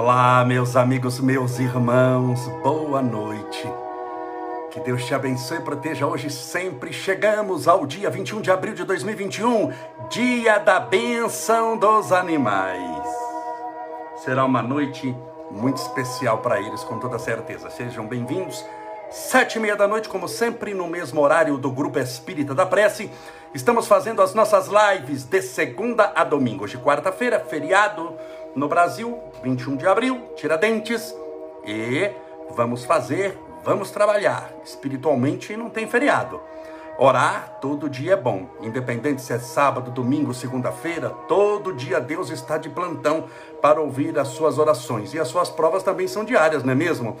Olá, meus amigos, meus irmãos, boa noite. Que Deus te abençoe e proteja hoje sempre. Chegamos ao dia 21 de abril de 2021, dia da benção dos animais. Será uma noite muito especial para eles, com toda certeza. Sejam bem-vindos. Sete e meia da noite, como sempre, no mesmo horário do Grupo Espírita da Prece. Estamos fazendo as nossas lives de segunda a domingo. Hoje, quarta-feira, feriado no Brasil, 21 de abril, Tiradentes. E vamos fazer, vamos trabalhar. Espiritualmente não tem feriado. Orar todo dia é bom, independente se é sábado, domingo, segunda-feira, todo dia Deus está de plantão para ouvir as suas orações. E as suas provas também são diárias, não é mesmo?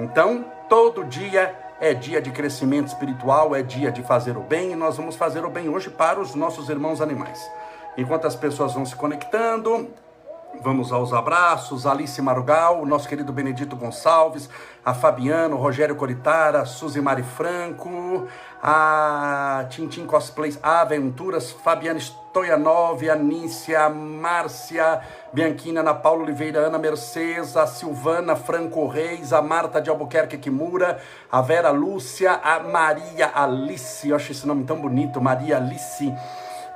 Então, todo dia é dia de crescimento espiritual, é dia de fazer o bem, e nós vamos fazer o bem hoje para os nossos irmãos animais. Enquanto as pessoas vão se conectando, Vamos aos abraços, Alice Marugal, nosso querido Benedito Gonçalves, a Fabiano, Rogério Coritara, Suzy Mari Franco, a Tintim Cosplays Aventuras, Fabiana Stoyanov, Anícia, Márcia, Bianchina, Ana Paula Oliveira, Ana Mercedes, a Silvana Franco Reis, a Marta de Albuquerque Kimura, a Vera Lúcia, a Maria Alice, eu acho esse nome tão bonito, Maria Alice,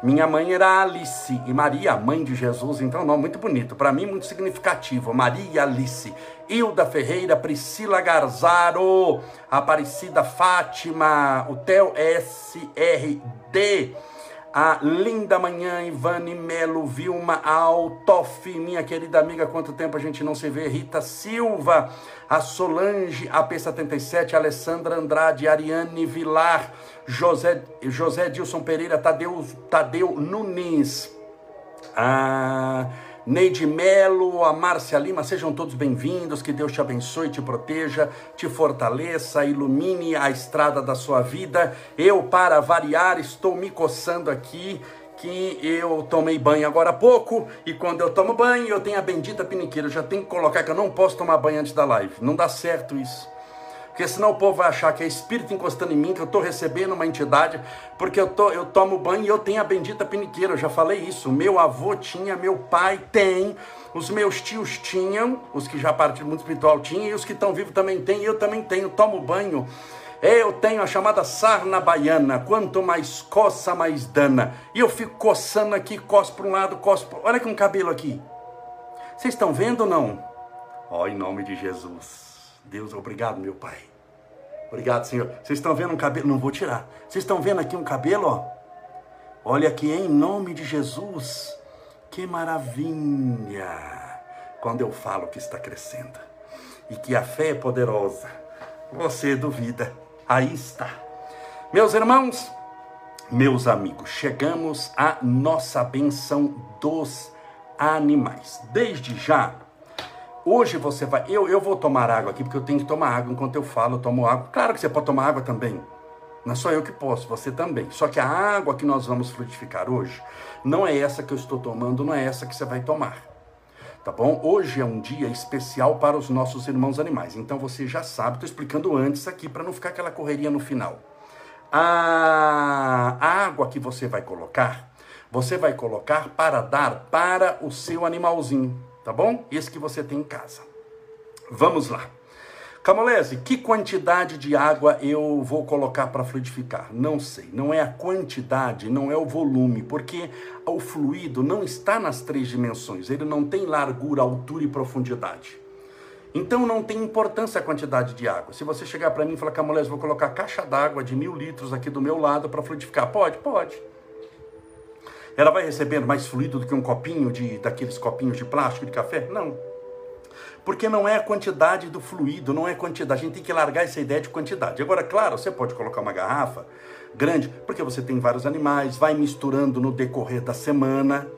minha mãe era Alice e Maria, mãe de Jesus, então um nome muito bonito, para mim muito significativo. Maria Alice, Hilda Ferreira, Priscila Garzaro, Aparecida Fátima, o Theo SRD, a linda manhã, Ivane Melo, Vilma Altoff, minha querida amiga, quanto tempo a gente não se vê, Rita Silva, a Solange, a P77, Alessandra Andrade, Ariane Vilar, José, José Dilson Pereira, Tadeu, Tadeu Nunes, a Neide Melo, a Márcia Lima, sejam todos bem-vindos, que Deus te abençoe, te proteja, te fortaleça, ilumine a estrada da sua vida. Eu, para variar, estou me coçando aqui, que eu tomei banho agora há pouco, e quando eu tomo banho, eu tenho a bendita piniqueira, eu já tenho que colocar que eu não posso tomar banho antes da live, não dá certo isso. Porque senão o povo vai achar que é espírito encostando em mim, que eu estou recebendo uma entidade, porque eu, tô, eu tomo banho e eu tenho a bendita piniqueira. Eu já falei isso. Meu avô tinha, meu pai tem, os meus tios tinham, os que já partiram do mundo espiritual tinham, e os que estão vivos também têm, e eu também tenho. Tomo banho. Eu tenho a chamada sarna baiana. Quanto mais coça, mais dana. E eu fico coçando aqui, coço para um lado, coço para Olha que um cabelo aqui. Vocês estão vendo ou não? Ó, oh, em nome de Jesus. Deus, obrigado, meu Pai. Obrigado, Senhor. Vocês estão vendo um cabelo? Não vou tirar. Vocês estão vendo aqui um cabelo, ó? Olha aqui, em nome de Jesus. Que maravilha! Quando eu falo que está crescendo e que a fé é poderosa, você duvida. Aí está. Meus irmãos, meus amigos, chegamos à nossa benção dos animais. Desde já, Hoje você vai. Eu, eu vou tomar água aqui porque eu tenho que tomar água enquanto eu falo, eu tomo água. Claro que você pode tomar água também. Não é só eu que posso, você também. Só que a água que nós vamos frutificar hoje não é essa que eu estou tomando, não é essa que você vai tomar. Tá bom? Hoje é um dia especial para os nossos irmãos animais. Então você já sabe, estou explicando antes aqui para não ficar aquela correria no final. A água que você vai colocar, você vai colocar para dar para o seu animalzinho tá bom? Esse que você tem em casa. Vamos lá. Camolese, que quantidade de água eu vou colocar para fluidificar? Não sei. Não é a quantidade, não é o volume, porque o fluido não está nas três dimensões. Ele não tem largura, altura e profundidade. Então não tem importância a quantidade de água. Se você chegar para mim e falar, Camolese, vou colocar caixa d'água de mil litros aqui do meu lado para fluidificar, pode? Pode. Ela vai receber mais fluido do que um copinho de daqueles copinhos de plástico de café? Não. Porque não é a quantidade do fluido, não é a quantidade. A gente tem que largar essa ideia de quantidade. Agora, claro, você pode colocar uma garrafa grande, porque você tem vários animais, vai misturando no decorrer da semana,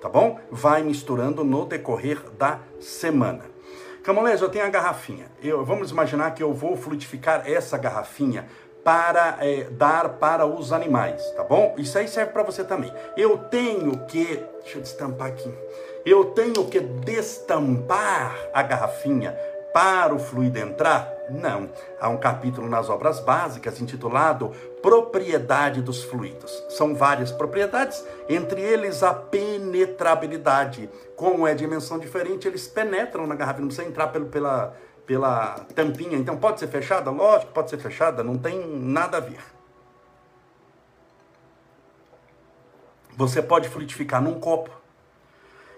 tá bom? Vai misturando no decorrer da semana. Camolés, eu tenho a garrafinha. Eu, vamos imaginar que eu vou fluidificar essa garrafinha para é, dar para os animais, tá bom? Isso aí serve para você também. Eu tenho que, deixa eu destampar aqui. Eu tenho que destampar a garrafinha para o fluido entrar? Não. Há um capítulo nas obras básicas intitulado Propriedade dos Fluidos. São várias propriedades, entre eles a penetrabilidade. Como é dimensão diferente, eles penetram na garrafa, não precisa entrar pelo, pela, pela tampinha. Então pode ser fechada? Lógico, pode ser fechada, não tem nada a ver. Você pode fluidificar num copo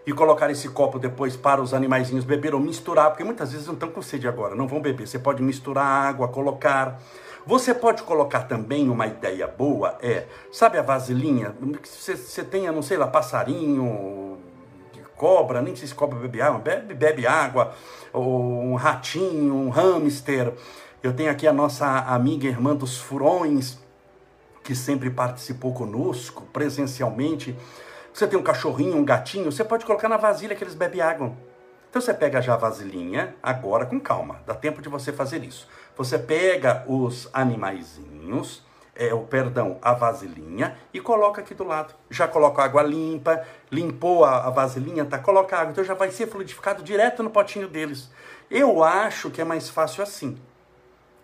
e colocar esse copo depois para os animaizinhos beber ou misturar, porque muitas vezes não estão com sede agora, não vão beber. Você pode misturar água, colocar. Você pode colocar também uma ideia boa, é, sabe a vasilhinha? Você, você tenha, não sei lá, passarinho, cobra, nem sei se cobra bebe água, bebe, bebe água, ou um ratinho, um hamster. Eu tenho aqui a nossa amiga irmã dos furões, que sempre participou conosco presencialmente. Você tem um cachorrinho, um gatinho, você pode colocar na vasilha que eles bebem água. Então você pega já a vasilhinha, agora com calma, dá tempo de você fazer isso. Você pega os animaizinhos, é, o perdão, a vasilhinha e coloca aqui do lado. Já coloca água limpa, limpou a, a vasilhinha, tá? Coloca água, então já vai ser fluidificado direto no potinho deles. Eu acho que é mais fácil assim.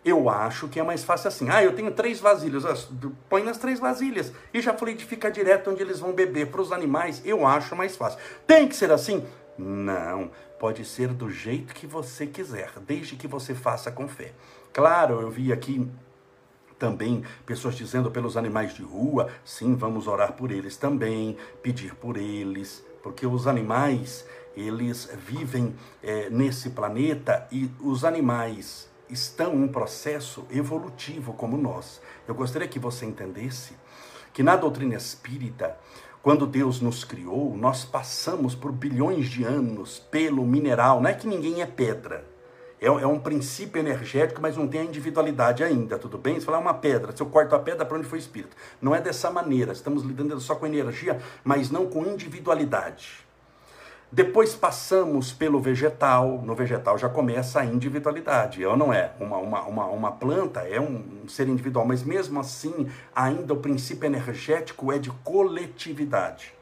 Eu acho que é mais fácil assim. Ah, eu tenho três vasilhas. Põe nas três vasilhas e já fluidifica direto onde eles vão beber. Para os animais, eu acho mais fácil. Tem que ser assim? Não. Pode ser do jeito que você quiser, desde que você faça com fé. Claro, eu vi aqui também pessoas dizendo pelos animais de rua, sim, vamos orar por eles também, pedir por eles, porque os animais, eles vivem é, nesse planeta e os animais estão em um processo evolutivo como nós. Eu gostaria que você entendesse que na doutrina espírita, quando Deus nos criou, nós passamos por bilhões de anos pelo mineral. Não é que ninguém é pedra. É, é um princípio energético, mas não tem a individualidade ainda, tudo bem? Você fala, é uma pedra, se eu corto a pedra, para onde foi o espírito? Não é dessa maneira, estamos lidando só com energia, mas não com individualidade. Depois passamos pelo vegetal, no vegetal já começa a individualidade, ou não é? Uma, uma, uma, uma planta é um, um ser individual, mas mesmo assim, ainda o princípio energético é de coletividade.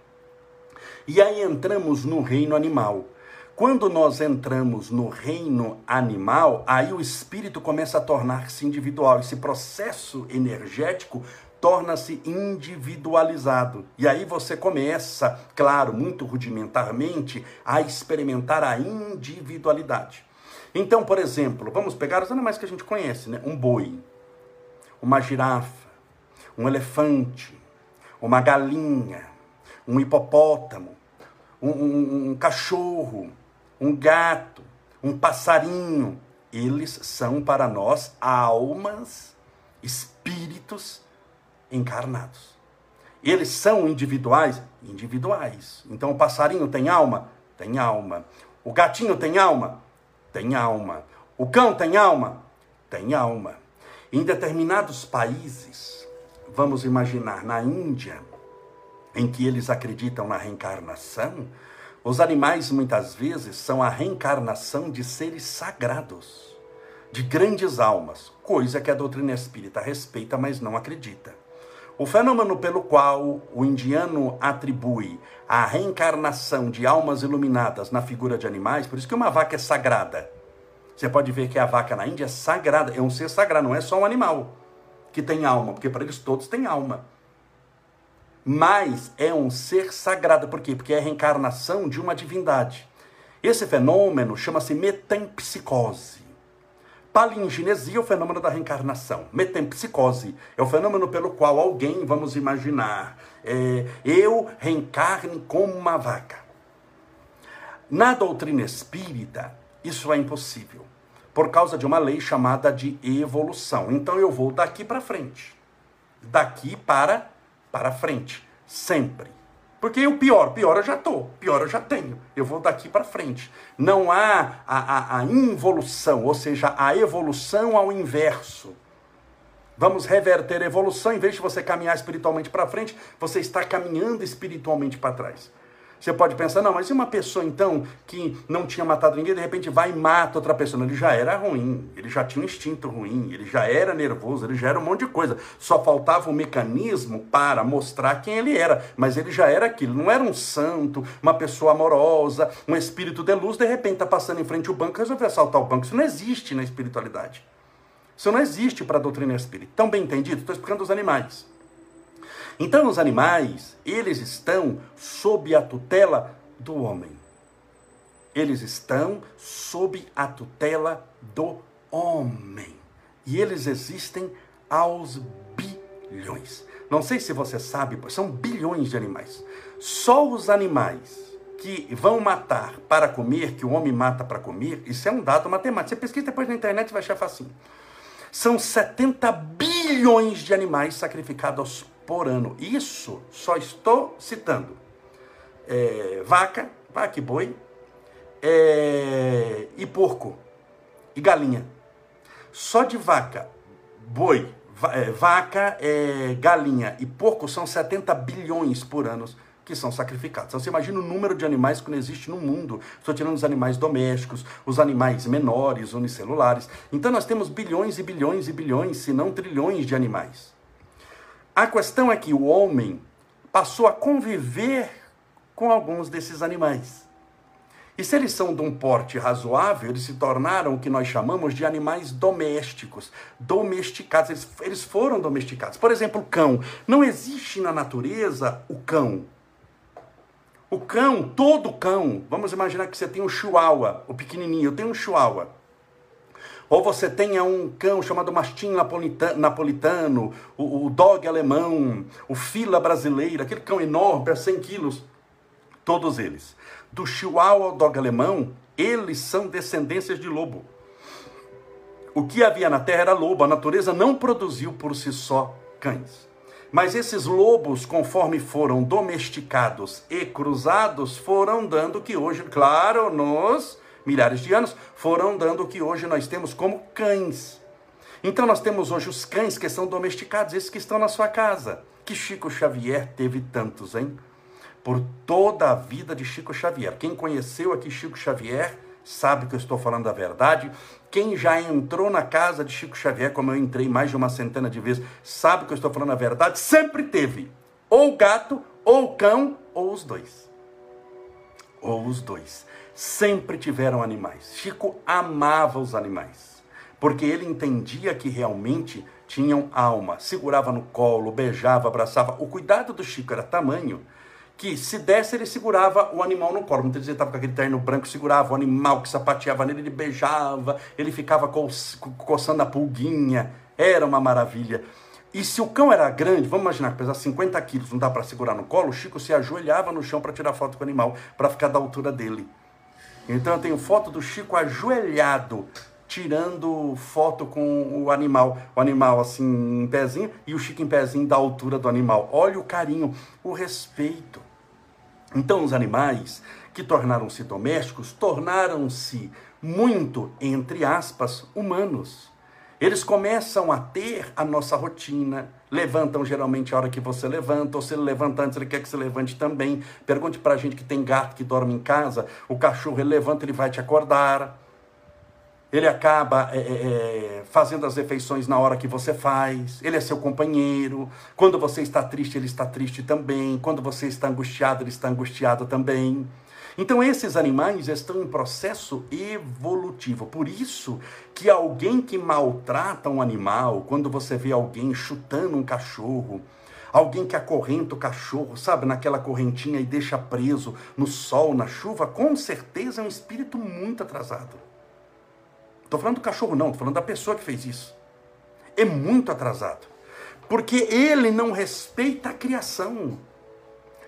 E aí entramos no reino animal. Quando nós entramos no reino animal, aí o espírito começa a tornar-se individual. Esse processo energético torna-se individualizado. E aí você começa, claro, muito rudimentarmente, a experimentar a individualidade. Então, por exemplo, vamos pegar os animais que a gente conhece, né? Um boi, uma girafa, um elefante, uma galinha, um hipopótamo, um, um, um cachorro, um gato, um passarinho. Eles são para nós almas, espíritos encarnados. Eles são individuais? Individuais. Então o passarinho tem alma? Tem alma. O gatinho tem alma? Tem alma. O cão tem alma? Tem alma. Em determinados países, vamos imaginar na Índia, em que eles acreditam na reencarnação, os animais muitas vezes são a reencarnação de seres sagrados, de grandes almas, coisa que a doutrina espírita respeita, mas não acredita. O fenômeno pelo qual o indiano atribui a reencarnação de almas iluminadas na figura de animais, por isso que uma vaca é sagrada. Você pode ver que a vaca na Índia é sagrada, é um ser sagrado, não é só um animal que tem alma, porque para eles todos têm alma. Mas é um ser sagrado, por quê? Porque é a reencarnação de uma divindade. Esse fenômeno chama-se metempsicose. Palingenesia é o fenômeno da reencarnação. Metempsicose é o fenômeno pelo qual alguém, vamos imaginar, é, eu reencarne como uma vaca. Na doutrina espírita, isso é impossível, por causa de uma lei chamada de evolução. Então eu vou daqui para frente. Daqui para para frente, sempre. Porque o pior, pior eu já estou, pior eu já tenho. Eu vou daqui para frente. Não há a, a, a involução, ou seja, a evolução ao inverso. Vamos reverter a evolução, em vez de você caminhar espiritualmente para frente, você está caminhando espiritualmente para trás. Você pode pensar, não, mas e uma pessoa então que não tinha matado ninguém, de repente vai e mata outra pessoa? Ele já era ruim, ele já tinha um instinto ruim, ele já era nervoso, ele já era um monte de coisa. Só faltava um mecanismo para mostrar quem ele era, mas ele já era aquilo. Não era um santo, uma pessoa amorosa, um espírito de luz, de repente está passando em frente ao banco e resolveu assaltar o banco. Isso não existe na espiritualidade. Isso não existe para a doutrina espírita. Tão bem entendido? Estou explicando os animais. Então, os animais, eles estão sob a tutela do homem. Eles estão sob a tutela do homem. E eles existem aos bilhões. Não sei se você sabe, são bilhões de animais. Só os animais que vão matar para comer, que o homem mata para comer, isso é um dado matemático. Você pesquisa depois na internet e vai achar facinho. São 70 bilhões de animais sacrificados por ano. Isso só estou citando é, vaca, vaca e boi, é, e porco, e galinha. Só de vaca, boi, é, vaca, é, galinha e porco são 70 bilhões por ano que são sacrificados. Então você imagina o número de animais que não existe no mundo. Estou tirando os animais domésticos, os animais menores, unicelulares. Então nós temos bilhões e bilhões e bilhões, se não trilhões de animais. A questão é que o homem passou a conviver com alguns desses animais. E se eles são de um porte razoável, eles se tornaram o que nós chamamos de animais domésticos, domesticados. Eles, eles foram domesticados. Por exemplo, o cão. Não existe na natureza o cão. O cão, todo cão, vamos imaginar que você tem um chihuahua, o pequenininho, eu tenho um chihuahua. Ou você tenha um cão chamado mastim napolitano, o, o dog alemão, o fila brasileira, aquele cão enorme, a 100 quilos. Todos eles. Do chihuahua ao dog alemão, eles são descendências de lobo. O que havia na terra era lobo, a natureza não produziu por si só cães. Mas esses lobos, conforme foram domesticados e cruzados, foram dando que hoje, claro, nos milhares de anos, foram dando o que hoje nós temos como cães. Então nós temos hoje os cães que são domesticados, esses que estão na sua casa. Que Chico Xavier teve tantos, hein? Por toda a vida de Chico Xavier. Quem conheceu aqui Chico Xavier sabe que eu estou falando a verdade. Quem já entrou na casa de Chico Xavier, como eu entrei mais de uma centena de vezes, sabe que eu estou falando a verdade. Sempre teve ou gato, ou cão, ou os dois. Ou os dois sempre tiveram animais. Chico amava os animais, porque ele entendia que realmente tinham alma. Segurava no colo, beijava, abraçava. O cuidado do Chico era tamanho que se desse ele segurava o animal no colo. Muitas vezes ele estava com aquele terno branco, segurava o animal que sapateava nele, ele beijava, ele ficava co coçando a pulguinha. Era uma maravilha. E se o cão era grande, vamos imaginar que pesar 50 quilos, não dá para segurar no colo, o Chico se ajoelhava no chão para tirar foto com o animal, para ficar da altura dele. Então eu tenho foto do Chico ajoelhado, tirando foto com o animal. O animal assim em pezinho e o Chico em pezinho da altura do animal. Olha o carinho, o respeito. Então os animais que tornaram-se domésticos tornaram-se muito, entre aspas, humanos. Eles começam a ter a nossa rotina, levantam geralmente a hora que você levanta, ou se ele levanta antes, ele quer que você levante também. Pergunte para a gente que tem gato que dorme em casa, o cachorro ele levanta, ele vai te acordar. Ele acaba é, é, é, fazendo as refeições na hora que você faz. Ele é seu companheiro. Quando você está triste, ele está triste também. Quando você está angustiado, ele está angustiado também. Então esses animais estão em processo evolutivo. Por isso que alguém que maltrata um animal, quando você vê alguém chutando um cachorro, alguém que acorrenta o cachorro, sabe, naquela correntinha e deixa preso no sol, na chuva, com certeza é um espírito muito atrasado. Estou falando do cachorro não, estou falando da pessoa que fez isso. É muito atrasado. Porque ele não respeita a criação.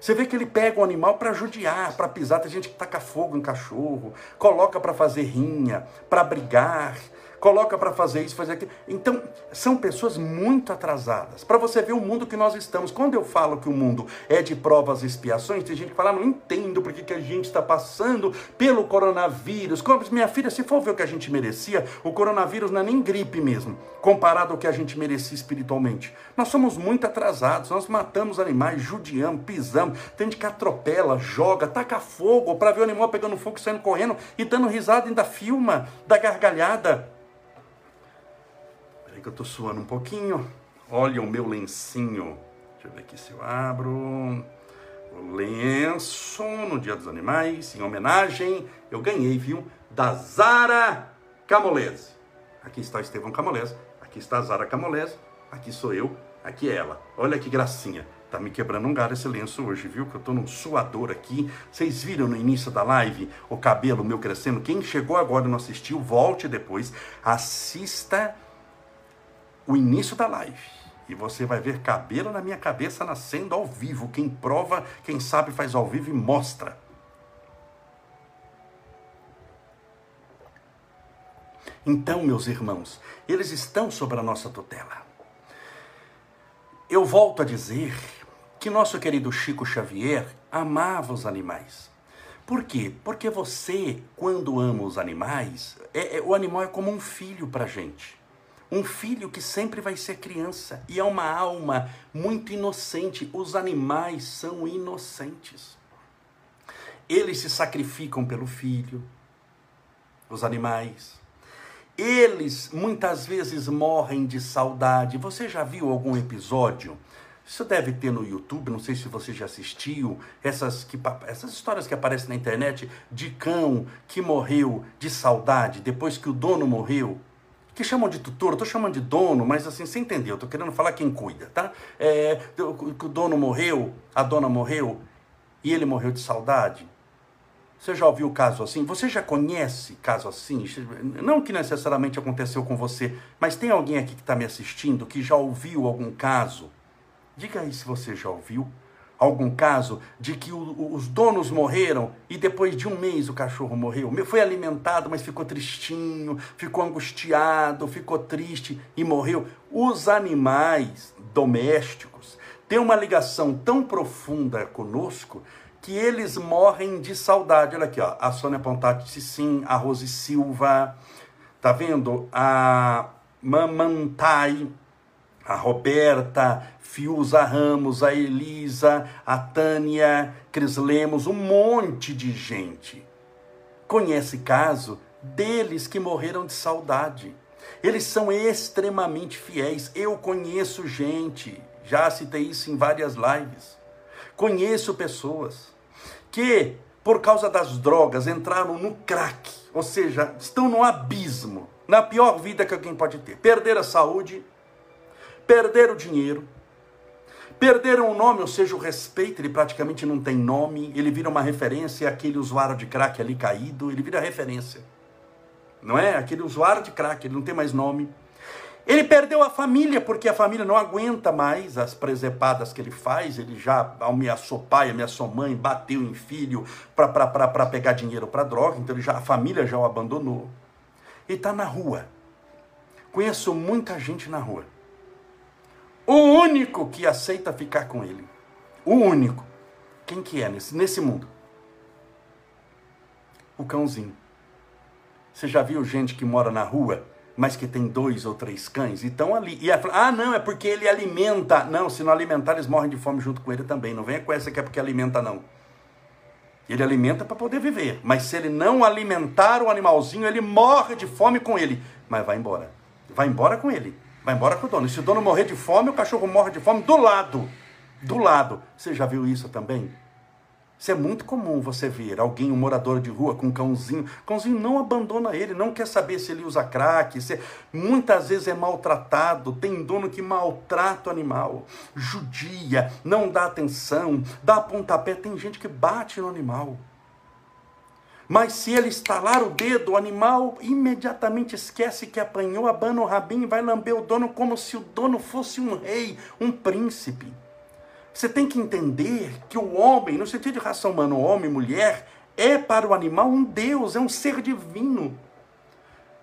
Você vê que ele pega o animal para judiar, para pisar. Tem gente que taca fogo em cachorro, coloca para fazer rinha, para brigar, coloca para fazer isso, fazer aquilo. Então, são pessoas muito atrasadas. Para você ver o mundo que nós estamos. Quando eu falo que o mundo é de provas e expiações, tem gente que fala, ah, não entendo porque que a gente está passando pelo coronavírus. Como, minha filha, se for ver o que a gente merecia, o coronavírus não é nem gripe mesmo, comparado ao que a gente merecia espiritualmente. Nós somos muito atrasados, nós matamos animais, judiamos, pisamos, tem gente que atropela, joga, taca fogo para ver o animal pegando fogo, saindo correndo e dando risada, ainda filma, da gargalhada. Que eu tô suando um pouquinho. Olha o meu lencinho. Deixa eu ver aqui se eu abro. O lenço no Dia dos Animais, em homenagem, eu ganhei, viu? Da Zara Camolese. Aqui está o Estevão Camolese, aqui está a Zara Camolese, aqui sou eu, aqui é ela. Olha que gracinha. Tá me quebrando um galho esse lenço hoje, viu? Que eu tô num suador aqui. Vocês viram no início da live o cabelo meu crescendo? Quem chegou agora e não assistiu, volte depois, assista o início da live. E você vai ver cabelo na minha cabeça nascendo ao vivo. Quem prova, quem sabe faz ao vivo e mostra. Então, meus irmãos, eles estão sob a nossa tutela. Eu volto a dizer que nosso querido Chico Xavier amava os animais. Por quê? Porque você, quando ama os animais, é, é, o animal é como um filho para gente. Um filho que sempre vai ser criança e é uma alma muito inocente. Os animais são inocentes. Eles se sacrificam pelo filho, os animais. Eles muitas vezes morrem de saudade. Você já viu algum episódio isso deve ter no YouTube, não sei se você já assistiu, essas, que, essas histórias que aparecem na internet de cão que morreu de saudade depois que o dono morreu. Que chamam de tutor, estou chamando de dono, mas assim, você entendeu, estou querendo falar quem cuida, tá? É, que o dono morreu, a dona morreu e ele morreu de saudade. Você já ouviu caso assim? Você já conhece caso assim? Não que necessariamente aconteceu com você, mas tem alguém aqui que está me assistindo que já ouviu algum caso Diga aí se você já ouviu algum caso de que o, os donos morreram e depois de um mês o cachorro morreu. Foi alimentado, mas ficou tristinho, ficou angustiado, ficou triste e morreu. Os animais domésticos têm uma ligação tão profunda conosco que eles morrem de saudade. Olha aqui, ó, a Sônia Pontati sim, a Rose Silva, tá vendo? A Mamantai, a Roberta, Fiuza Ramos, a Elisa, a Tânia, Cris Lemos, um monte de gente. Conhece caso deles que morreram de saudade. Eles são extremamente fiéis. Eu conheço gente, já citei isso em várias lives. Conheço pessoas que, por causa das drogas, entraram no crack, ou seja, estão no abismo, na pior vida que alguém pode ter. Perder a saúde, perderam o dinheiro, perderam o nome, ou seja, o respeito, ele praticamente não tem nome, ele vira uma referência, aquele usuário de crack ali caído, ele vira referência. Não é? Aquele usuário de crack, ele não tem mais nome. Ele perdeu a família, porque a família não aguenta mais as presepadas que ele faz. Ele já ameaçou pai, ameaçou mãe, bateu em filho para pegar dinheiro para droga. Então ele já, a família já o abandonou. Ele está na rua. Conheço muita gente na rua o único que aceita ficar com ele. O único. Quem que é nesse, nesse mundo? O cãozinho. Você já viu gente que mora na rua, mas que tem dois ou três cães e estão ali? E fala, ah, não, é porque ele alimenta. Não, se não alimentar, eles morrem de fome junto com ele também. Não venha com essa que é porque alimenta, não. Ele alimenta para poder viver. Mas se ele não alimentar o animalzinho, ele morre de fome com ele. Mas vai embora. Vai embora com ele. Vai embora com o dono. E se o dono morrer de fome, o cachorro morre de fome do lado. Do lado. Você já viu isso também? Isso é muito comum você ver alguém, um morador de rua com um cãozinho. O cãozinho não abandona ele, não quer saber se ele usa crack. Se... Muitas vezes é maltratado. Tem dono que maltrata o animal, judia, não dá atenção, dá pontapé. Tem gente que bate no animal. Mas se ele estalar o dedo, o animal imediatamente esquece que apanhou, abana o rabinho e vai lamber o dono como se o dono fosse um rei, um príncipe. Você tem que entender que o homem, no sentido de raça humana, homem e mulher, é para o animal um Deus, é um ser divino.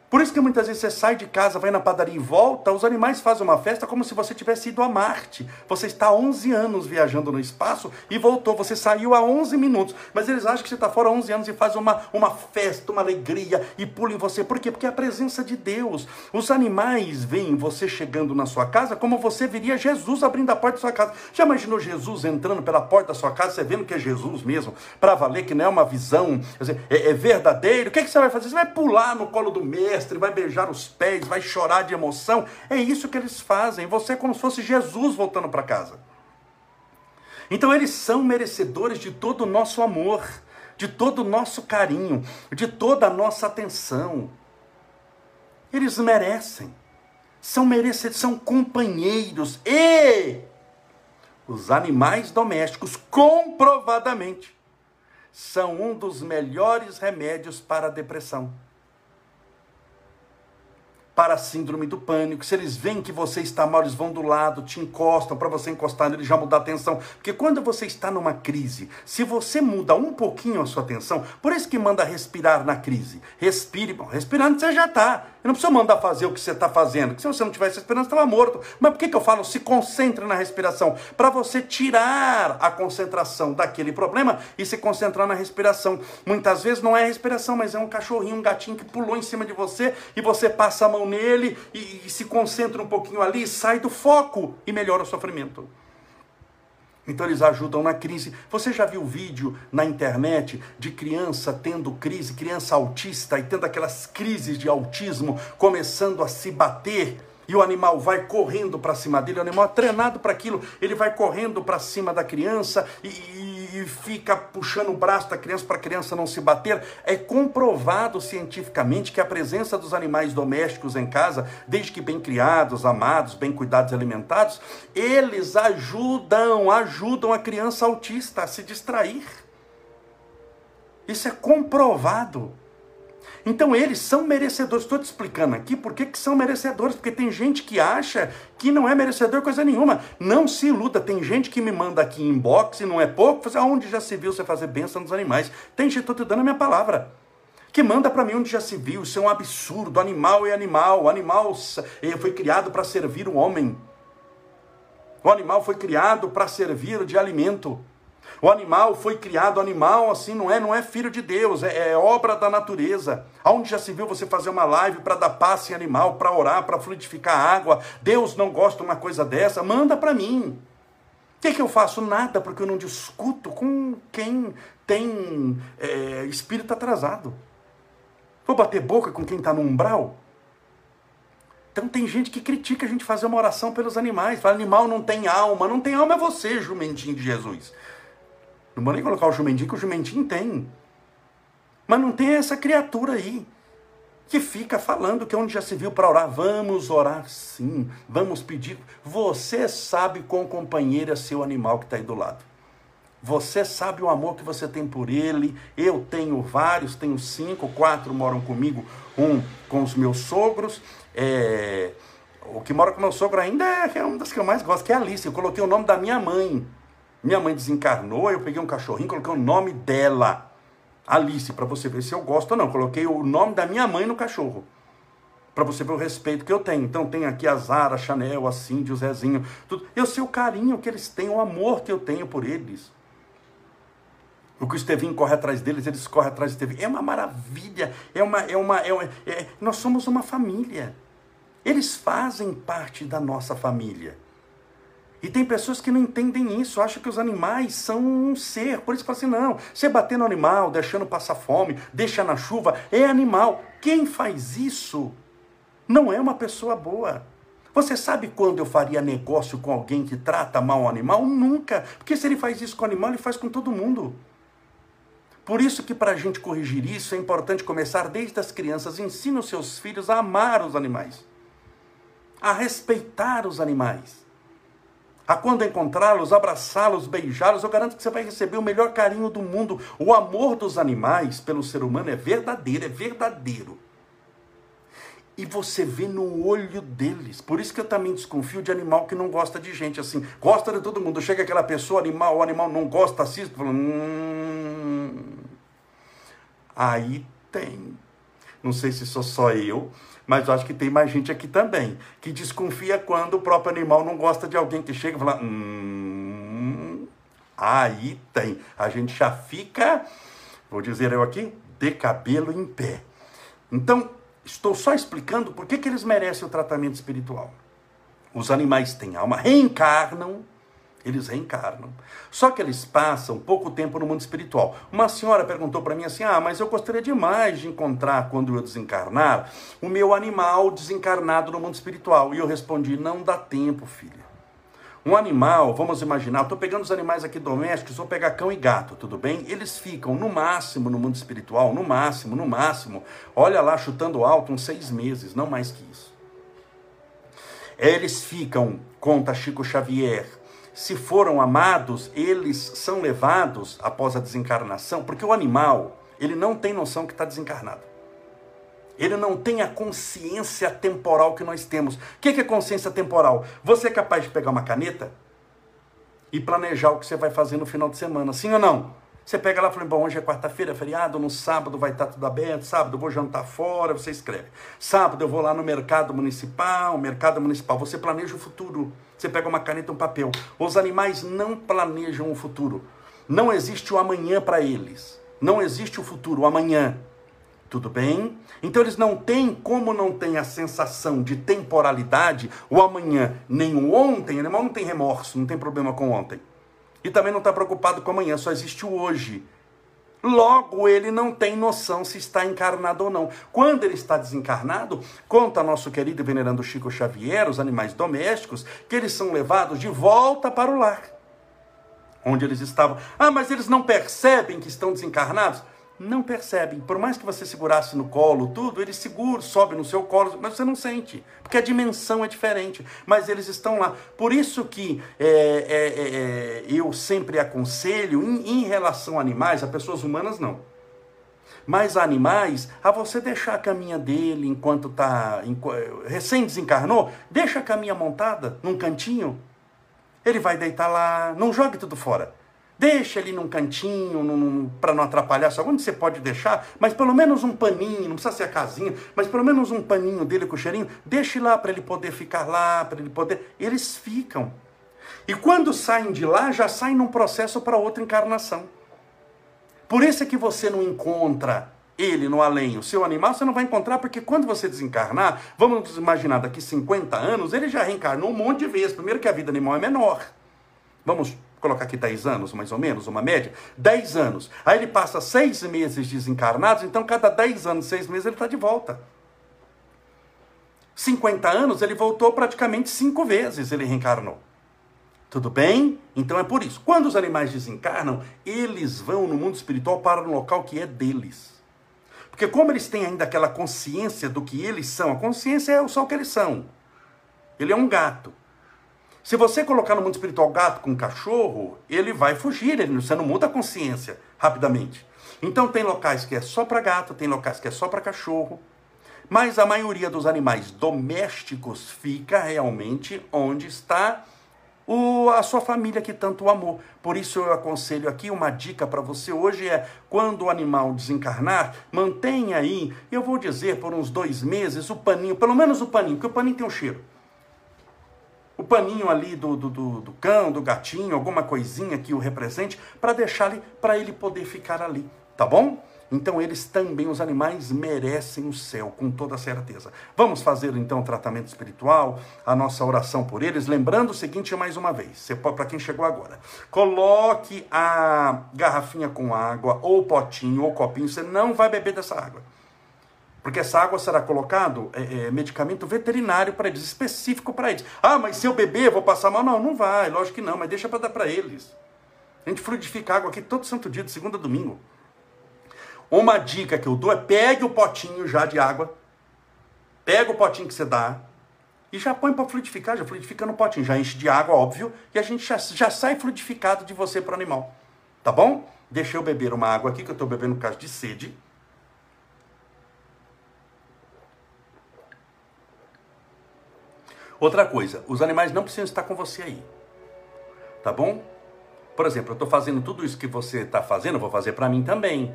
Por isso que muitas vezes você sai de casa, vai na padaria e volta, os animais fazem uma festa como se você tivesse ido a Marte. Você está há 11 anos viajando no espaço e voltou, você saiu há 11 minutos, mas eles acham que você está fora há 11 anos e fazem uma, uma festa, uma alegria e pulam em você. Por quê? Porque é a presença de Deus. Os animais veem você chegando na sua casa como você veria Jesus abrindo a porta da sua casa. Já imaginou Jesus entrando pela porta da sua casa, você vendo que é Jesus mesmo, para valer que não é uma visão, é, é verdadeiro? O que, é que você vai fazer? Você vai pular no colo do mestre mestre, vai beijar os pés, vai chorar de emoção. É isso que eles fazem. Você é como se fosse Jesus voltando para casa. Então eles são merecedores de todo o nosso amor, de todo o nosso carinho, de toda a nossa atenção. Eles merecem. São merecedores, são companheiros e os animais domésticos comprovadamente são um dos melhores remédios para a depressão para a síndrome do pânico. Se eles veem que você está mal, eles vão do lado, te encostam para você encostar nele já mudar a atenção. Porque quando você está numa crise, se você muda um pouquinho a sua atenção, por isso que manda respirar na crise. Respire, bom, respirando você já está. Eu não precisa mandar fazer o que você está fazendo, porque se você não tivesse você estava morto. Mas por que, que eu falo se concentre na respiração? Para você tirar a concentração daquele problema e se concentrar na respiração. Muitas vezes não é respiração, mas é um cachorrinho, um gatinho que pulou em cima de você e você passa a mão nele e, e se concentra um pouquinho ali, sai do foco e melhora o sofrimento. Então eles ajudam na crise. Você já viu vídeo na internet de criança tendo crise, criança autista e tendo aquelas crises de autismo começando a se bater? E o animal vai correndo para cima dele, o animal é treinado para aquilo, ele vai correndo para cima da criança e, e fica puxando o braço da criança para a criança não se bater. É comprovado cientificamente que a presença dos animais domésticos em casa, desde que bem criados, amados, bem cuidados e alimentados, eles ajudam, ajudam a criança autista a se distrair. Isso é comprovado. Então eles são merecedores. Estou te explicando aqui por que, que são merecedores. Porque tem gente que acha que não é merecedor coisa nenhuma. Não se iluda. Tem gente que me manda aqui inbox e não é pouco. Fazer, aonde já se viu você fazer bênção nos animais? Tem gente, estou te dando a minha palavra. Que manda para mim onde já se viu. Isso é um absurdo. Animal é animal. O animal eh, foi criado para servir o homem. O animal foi criado para servir de alimento. O animal foi criado, animal assim não é, não é filho de Deus, é, é obra da natureza. Aonde já se viu você fazer uma live para dar passe em animal, para orar, para fluidificar água? Deus não gosta de uma coisa dessa? Manda para mim. O que, que, eu faço? Nada, porque eu não discuto com quem tem é, espírito atrasado. Vou bater boca com quem está no umbral? Então tem gente que critica a gente fazer uma oração pelos animais. Fala, animal não tem alma. Não tem alma é você, jumentinho de Jesus. Não vou nem colocar o jumentinho, que o jumentinho tem. Mas não tem essa criatura aí que fica falando que onde já se viu para orar, vamos orar sim, vamos pedir. Você sabe com companheiro é seu animal que está aí do lado. Você sabe o amor que você tem por ele. Eu tenho vários, tenho cinco, quatro moram comigo, um com os meus sogros. É... O que mora com meu sogro ainda é, é uma das que eu mais gosto, que é a Alice. Eu coloquei o nome da minha mãe minha mãe desencarnou, eu peguei um cachorrinho, coloquei o nome dela, Alice, para você ver se eu gosto ou não. Coloquei o nome da minha mãe no cachorro. Para você ver o respeito que eu tenho. Então tem aqui a Zara, a Chanel, a Cindy, o Zezinho, tudo. Eu sei o carinho que eles têm, o amor que eu tenho por eles. O que o Estevinho corre atrás deles, eles correm atrás do Estevinho. É uma maravilha. É uma, é uma, é uma é, nós somos uma família. Eles fazem parte da nossa família. E tem pessoas que não entendem isso, acham que os animais são um ser. Por isso fala assim: não, você bater no animal, deixando passar fome, deixa na chuva, é animal. Quem faz isso não é uma pessoa boa. Você sabe quando eu faria negócio com alguém que trata mal o animal? Nunca. Porque se ele faz isso com o animal, ele faz com todo mundo. Por isso que para a gente corrigir isso é importante começar desde as crianças. Ensina os seus filhos a amar os animais, a respeitar os animais a quando encontrá-los, abraçá-los, beijá-los, eu garanto que você vai receber o melhor carinho do mundo. O amor dos animais pelo ser humano é verdadeiro, é verdadeiro. E você vê no olho deles. Por isso que eu também desconfio de animal que não gosta de gente assim. Gosta de todo mundo. Chega aquela pessoa, animal, o animal não gosta, assiste, fala, hum... Aí tem Não sei se sou só eu, mas eu acho que tem mais gente aqui também que desconfia quando o próprio animal não gosta de alguém que chega e fala: hum, aí tem. A gente já fica, vou dizer eu aqui, de cabelo em pé. Então, estou só explicando por que, que eles merecem o tratamento espiritual. Os animais têm alma, reencarnam eles reencarnam. Só que eles passam pouco tempo no mundo espiritual. Uma senhora perguntou para mim assim: Ah, mas eu gostaria demais de encontrar, quando eu desencarnar, o meu animal desencarnado no mundo espiritual. E eu respondi: Não dá tempo, filha. Um animal, vamos imaginar, estou pegando os animais aqui domésticos, vou pegar cão e gato, tudo bem? Eles ficam no máximo no mundo espiritual, no máximo, no máximo, olha lá, chutando alto, uns seis meses, não mais que isso. Eles ficam, conta Chico Xavier, se foram amados, eles são levados após a desencarnação, porque o animal, ele não tem noção que está desencarnado. Ele não tem a consciência temporal que nós temos. O que é consciência temporal? Você é capaz de pegar uma caneta e planejar o que você vai fazer no final de semana, sim ou não? Você pega lá e fala, bom, hoje é quarta-feira, é feriado, no sábado vai estar tudo aberto, sábado eu vou jantar fora, você escreve. Sábado eu vou lá no mercado municipal, mercado municipal, você planeja o futuro. Você pega uma caneta e um papel. Os animais não planejam o futuro. Não existe o amanhã para eles. Não existe o futuro, o amanhã. Tudo bem? Então eles não têm, como não tem a sensação de temporalidade, o amanhã, nem o ontem, o animal não tem remorso, não tem problema com ontem. E também não está preocupado com amanhã, só existe o hoje. Logo, ele não tem noção se está encarnado ou não. Quando ele está desencarnado, conta nosso querido e venerando Chico Xavier, os animais domésticos, que eles são levados de volta para o lar, onde eles estavam. Ah, mas eles não percebem que estão desencarnados? Não percebem. Por mais que você segurasse no colo tudo, eles seguram, sobe no seu colo, mas você não sente, porque a dimensão é diferente. Mas eles estão lá. Por isso que é, é, é, é eu sempre aconselho, em, em relação a animais, a pessoas humanas não. Mas animais, a você deixar a caminha dele enquanto está recém desencarnou, deixa a caminha montada num cantinho. Ele vai deitar lá, não jogue tudo fora. Deixa ele num cantinho, para não atrapalhar, só onde você pode deixar, mas pelo menos um paninho, não precisa ser a casinha, mas pelo menos um paninho dele com cheirinho, deixe lá para ele poder ficar lá, para ele poder. Eles ficam. E quando saem de lá, já saem num processo para outra encarnação. Por isso é que você não encontra ele no além, o seu animal, você não vai encontrar, porque quando você desencarnar, vamos imaginar daqui 50 anos, ele já reencarnou um monte de vezes. Primeiro que a vida animal é menor. Vamos colocar aqui 10 anos, mais ou menos, uma média, 10 anos. Aí ele passa seis meses desencarnados, então cada 10 anos, seis meses, ele está de volta. 50 anos, ele voltou praticamente cinco vezes, ele reencarnou. Tudo bem? Então é por isso. Quando os animais desencarnam, eles vão no mundo espiritual para um local que é deles. Porque como eles têm ainda aquela consciência do que eles são, a consciência é só o que eles são. Ele é um gato. Se você colocar no mundo espiritual gato com cachorro, ele vai fugir, ele, você não muda a consciência rapidamente. Então tem locais que é só para gato, tem locais que é só para cachorro. Mas a maioria dos animais domésticos fica realmente onde está o, a sua família que tanto amou. Por isso eu aconselho aqui uma dica para você hoje é quando o animal desencarnar, mantenha aí, eu vou dizer por uns dois meses, o paninho, pelo menos o paninho, porque o paninho tem um cheiro o paninho ali do, do, do, do cão, do gatinho, alguma coisinha que o represente, para deixar ali, para ele poder ficar ali, tá bom? Então eles também, os animais, merecem o céu, com toda certeza. Vamos fazer então o tratamento espiritual, a nossa oração por eles, lembrando o seguinte mais uma vez, para quem chegou agora, coloque a garrafinha com água, ou potinho, ou copinho, você não vai beber dessa água. Porque essa água será colocado é, é, medicamento veterinário para eles, específico para eles. Ah, mas se eu beber, eu vou passar mal? Não, não vai, lógico que não, mas deixa para dar para eles. A gente fluidifica água aqui todo santo dia, de segunda a domingo. Uma dica que eu dou é pegue o potinho já de água, pega o potinho que você dá e já põe para fluidificar, já fluidifica no potinho, já enche de água, óbvio, e a gente já, já sai fluidificado de você para o animal. Tá bom? Deixa eu beber uma água aqui, que eu estou bebendo por causa de sede. Outra coisa, os animais não precisam estar com você aí. Tá bom? Por exemplo, eu estou fazendo tudo isso que você está fazendo, vou fazer para mim também.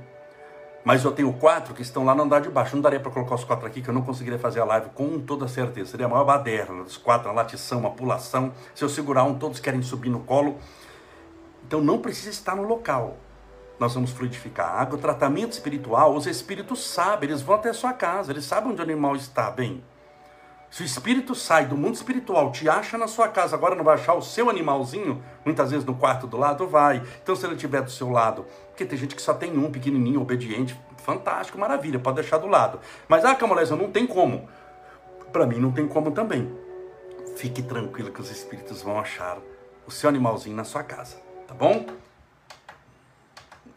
Mas eu tenho quatro que estão lá no andar de baixo. Não daria para colocar os quatro aqui, que eu não conseguiria fazer a live com toda certeza. Seria a maior baderna dos quatro, uma latição, uma pulação. Se eu segurar um, todos querem subir no colo. Então não precisa estar no local. Nós vamos fluidificar a água. O tratamento espiritual, os espíritos sabem, eles vão até a sua casa, eles sabem onde o animal está bem. Se o espírito sai do mundo espiritual, te acha na sua casa, agora não vai achar o seu animalzinho, muitas vezes no quarto do lado, vai. Então, se ele estiver do seu lado, porque tem gente que só tem um pequenininho, obediente, fantástico, maravilha, pode deixar do lado. Mas, ah, Camolésio, não tem como. Para mim, não tem como também. Fique tranquilo que os espíritos vão achar o seu animalzinho na sua casa, tá bom?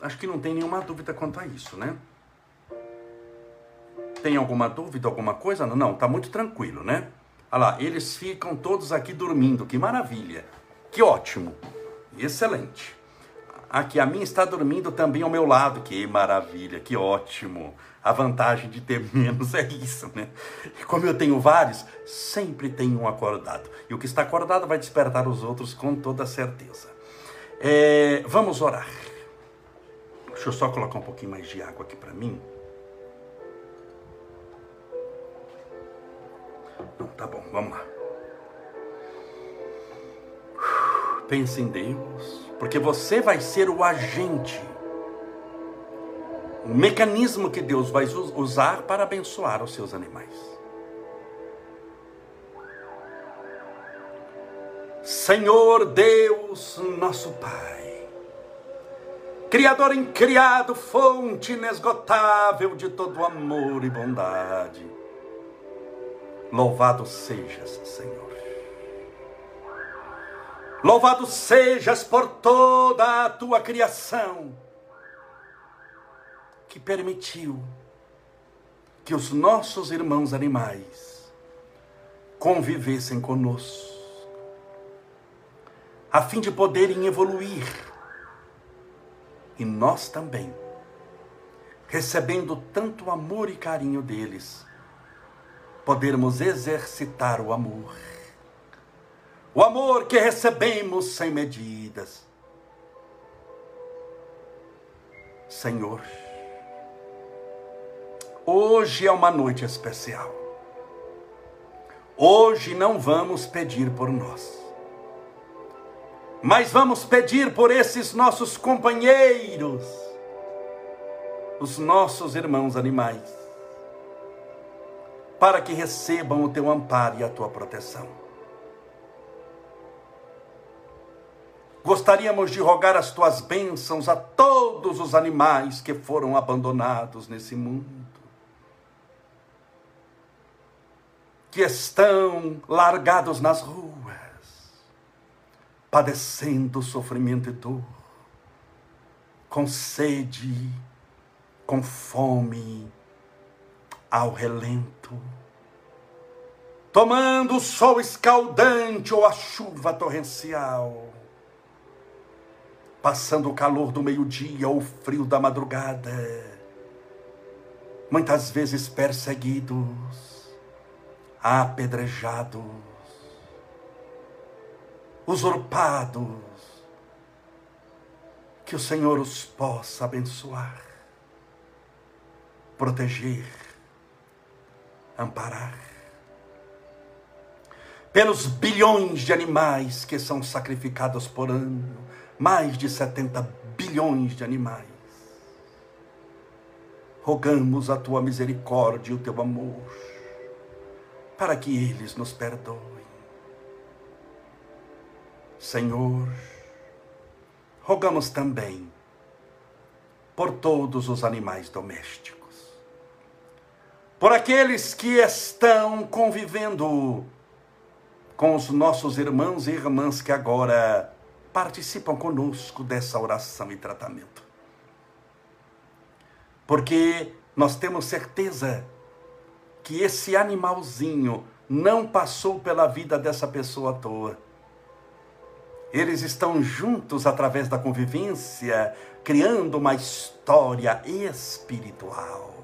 Acho que não tem nenhuma dúvida quanto a isso, né? Tem alguma dúvida, alguma coisa? Não, tá muito tranquilo, né? Olha lá, eles ficam todos aqui dormindo, que maravilha. Que ótimo. Excelente. Aqui a minha está dormindo também ao meu lado, que maravilha, que ótimo. A vantagem de ter menos é isso, né? Como eu tenho vários, sempre tem um acordado. E o que está acordado vai despertar os outros com toda certeza. É, vamos orar. Deixa eu só colocar um pouquinho mais de água aqui para mim. Não, tá bom, vamos lá. Pense em Deus, porque você vai ser o agente, o mecanismo que Deus vai usar para abençoar os seus animais. Senhor Deus, nosso Pai, Criador incriado, fonte inesgotável de todo amor e bondade, Louvado sejas, Senhor. Louvado sejas por toda a tua criação, que permitiu que os nossos irmãos animais convivessem conosco, a fim de poderem evoluir, e nós também, recebendo tanto amor e carinho deles, podermos exercitar o amor. O amor que recebemos sem medidas. Senhor, hoje é uma noite especial. Hoje não vamos pedir por nós, mas vamos pedir por esses nossos companheiros, os nossos irmãos animais para que recebam o teu amparo e a tua proteção. Gostaríamos de rogar as tuas bênçãos a todos os animais que foram abandonados nesse mundo, que estão largados nas ruas, padecendo sofrimento e dor, com sede, com fome, ao relento, tomando o sol escaldante ou a chuva torrencial, passando o calor do meio-dia ou o frio da madrugada, muitas vezes perseguidos, apedrejados, usurpados, que o Senhor os possa abençoar, proteger, amparar. Pelos bilhões de animais que são sacrificados por ano, mais de 70 bilhões de animais. Rogamos a tua misericórdia e o teu amor, para que eles nos perdoem. Senhor, rogamos também por todos os animais domésticos por aqueles que estão convivendo com os nossos irmãos e irmãs que agora participam conosco dessa oração e tratamento. Porque nós temos certeza que esse animalzinho não passou pela vida dessa pessoa à toa. Eles estão juntos através da convivência, criando uma história espiritual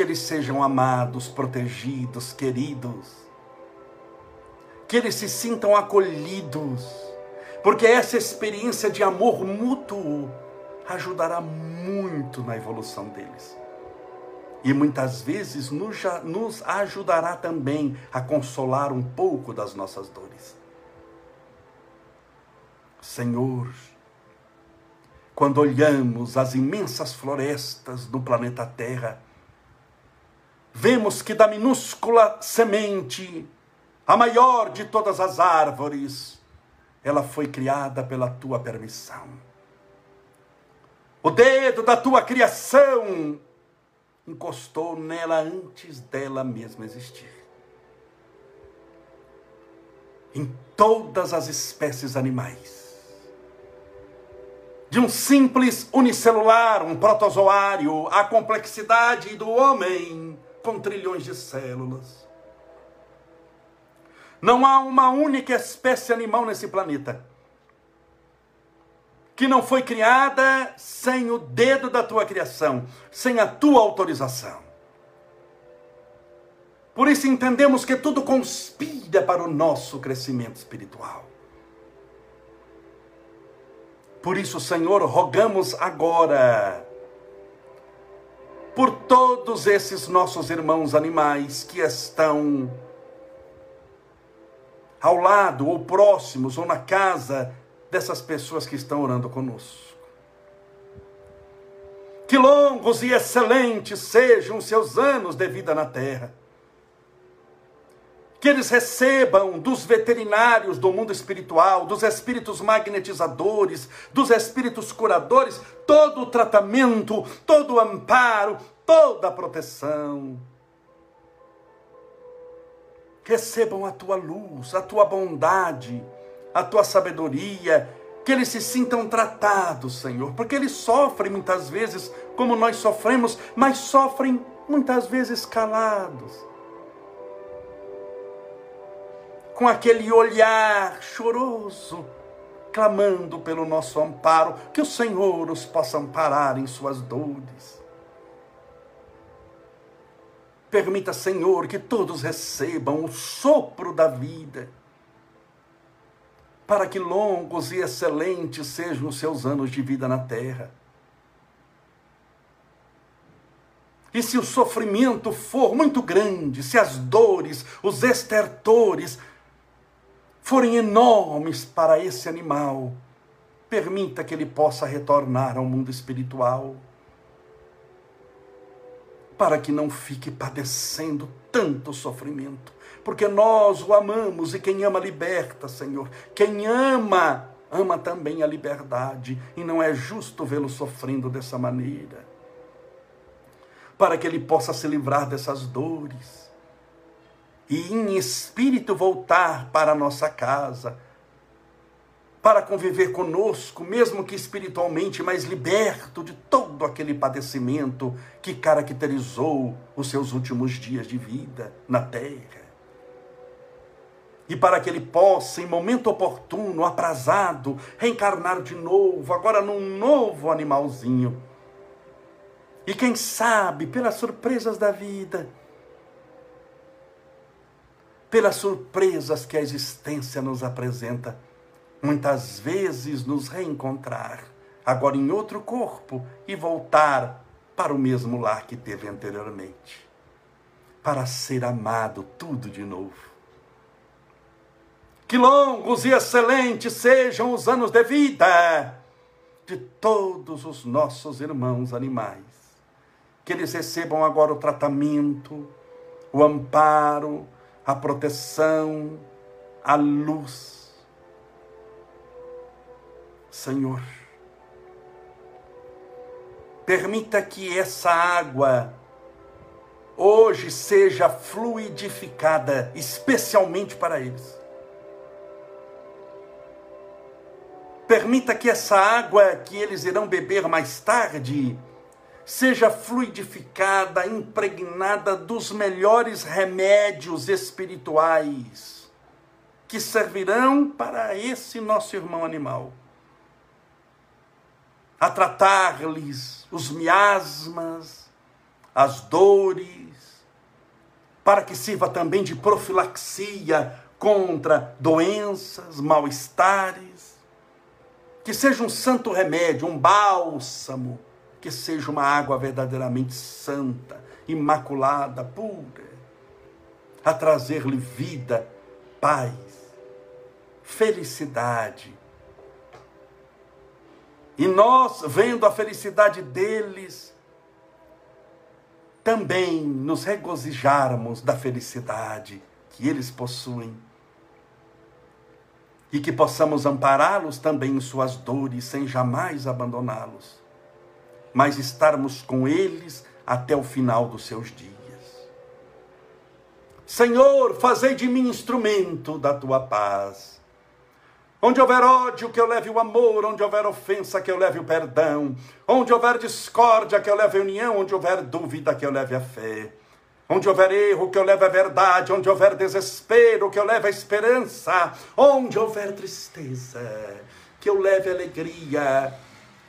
que eles sejam amados, protegidos, queridos, que eles se sintam acolhidos, porque essa experiência de amor mútuo ajudará muito na evolução deles. E muitas vezes nos, ajudará também a consolar um pouco das nossas dores. Senhor, quando olhamos as imensas florestas do planeta Terra, vemos que da minúscula semente, a maior de todas as árvores, ela foi criada pela tua permissão. O dedo da tua criação encostou nela antes dela mesma existir. Em todas as espécies animais, de um simples unicelular, um protozoário, à complexidade do homem com trilhões de células. Não há uma única espécie animal nesse planeta que não foi criada sem o dedo da tua criação, sem a tua autorização. Por isso entendemos que tudo conspira para o nosso crescimento espiritual. Por isso, Senhor, rogamos agora por todos esses nossos irmãos animais que estão ao lado, ou próximos, ou na casa dessas pessoas que estão orando conosco. Que longos e excelentes sejam seus anos de vida na terra que eles recebam dos veterinários do mundo espiritual, dos espíritos magnetizadores, dos espíritos curadores, todo o tratamento, todo o amparo, toda a proteção. Recebam a tua luz, a tua bondade, a tua sabedoria, que eles se sintam tratados, Senhor, porque eles sofrem muitas vezes como nós sofremos, mas sofrem muitas vezes calados com aquele olhar choroso, clamando pelo nosso amparo, que o Senhor os possa amparar em suas dores. Permita, Senhor, que todos recebam o sopro da vida, para que longos e excelentes sejam os seus anos de vida na terra. E se o sofrimento for muito grande, se as dores, os estertores forem enormes para esse animal, permita que ele possa retornar ao mundo espiritual, para que não fique padecendo tanto sofrimento, porque nós o amamos e quem ama liberta, Senhor. Quem ama, ama também a liberdade, e não é justo vê-lo sofrendo dessa maneira. Para que ele possa se livrar dessas dores e em espírito voltar para a nossa casa, para conviver conosco, mesmo que espiritualmente, mas liberto de todo aquele padecimento que caracterizou os seus últimos dias de vida na terra. E para que ele possa, em momento oportuno, aprazado, reencarnar de novo, agora num novo animalzinho. E quem sabe, pelas surpresas da vida, pelas surpresas que a existência nos apresenta, muitas vezes nos reencontrar, agora em outro corpo, e voltar para o mesmo lar que teve anteriormente, para ser amado tudo de novo. Que longos e excelentes sejam os anos de vida de todos os nossos irmãos animais. Que eles recebam agora o tratamento, o amparo, a proteção, a luz. Senhor, permita que essa água hoje seja fluidificada, especialmente para eles. Permita que essa água que eles irão beber mais tarde seja fluidificada, impregnada dos melhores remédios espirituais que servirão para esse nosso irmão animal. A tratar-lhes os miasmas, as dores, para que sirva também de profilaxia contra doenças, mal-estares que seja um santo remédio, um bálsamo, que seja uma água verdadeiramente santa, imaculada, pura, a trazer-lhe vida, paz, felicidade. E nós, vendo a felicidade deles, também nos regozijarmos da felicidade que eles possuem e que possamos ampará-los também em suas dores, sem jamais abandoná-los, mas estarmos com eles até o final dos seus dias. Senhor, fazei de mim instrumento da tua paz. Onde houver ódio, que eu leve o amor, onde houver ofensa, que eu leve o perdão, onde houver discórdia, que eu leve a união, onde houver dúvida, que eu leve a fé. Onde houver erro, que eu leve a verdade. Onde houver desespero, que eu leve a esperança. Onde houver tristeza, que eu leve a alegria.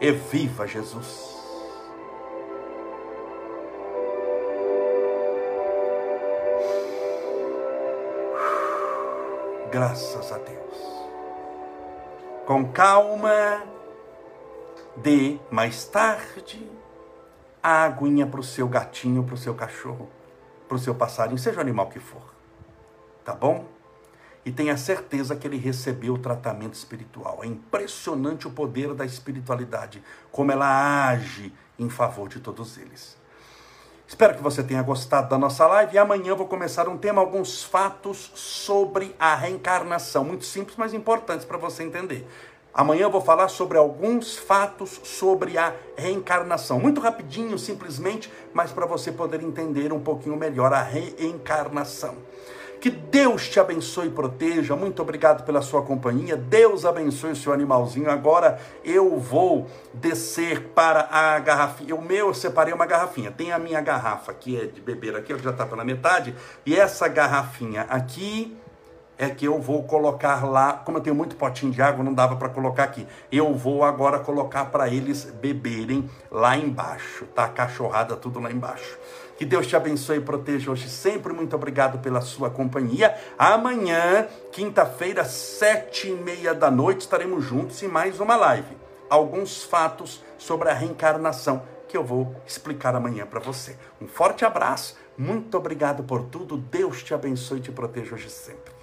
E viva Jesus. Graças a Deus. Com calma, de mais tarde a aguinha para o seu gatinho, para o seu cachorro, para o seu passarinho, seja o animal que for. Tá bom? E tenha certeza que ele recebeu o tratamento espiritual. É impressionante o poder da espiritualidade, como ela age em favor de todos eles. Espero que você tenha gostado da nossa live e amanhã vou começar um tema, alguns fatos sobre a reencarnação, muito simples, mas importantes para você entender. Amanhã eu vou falar sobre alguns fatos sobre a reencarnação. Muito rapidinho, simplesmente, mas para você poder entender um pouquinho melhor a reencarnação. Que Deus te abençoe e proteja. Muito obrigado pela sua companhia. Deus abençoe o seu animalzinho. Agora eu vou descer para a garrafinha. O meu eu separei uma garrafinha. Tem a minha garrafa que é de beber aqui, já está pela metade. E essa garrafinha aqui é que eu vou colocar lá, como eu tenho muito potinho de água, não dava para colocar aqui. Eu vou agora colocar para eles beberem lá embaixo, tá? Cachorrada tudo lá embaixo. Que Deus te abençoe e proteja hoje sempre. Muito obrigado pela sua companhia. Amanhã, quinta-feira, sete e meia da noite, estaremos juntos em mais uma live. Alguns fatos sobre a reencarnação que eu vou explicar amanhã para você. Um forte abraço. Muito obrigado por tudo. Deus te abençoe e te proteja hoje sempre.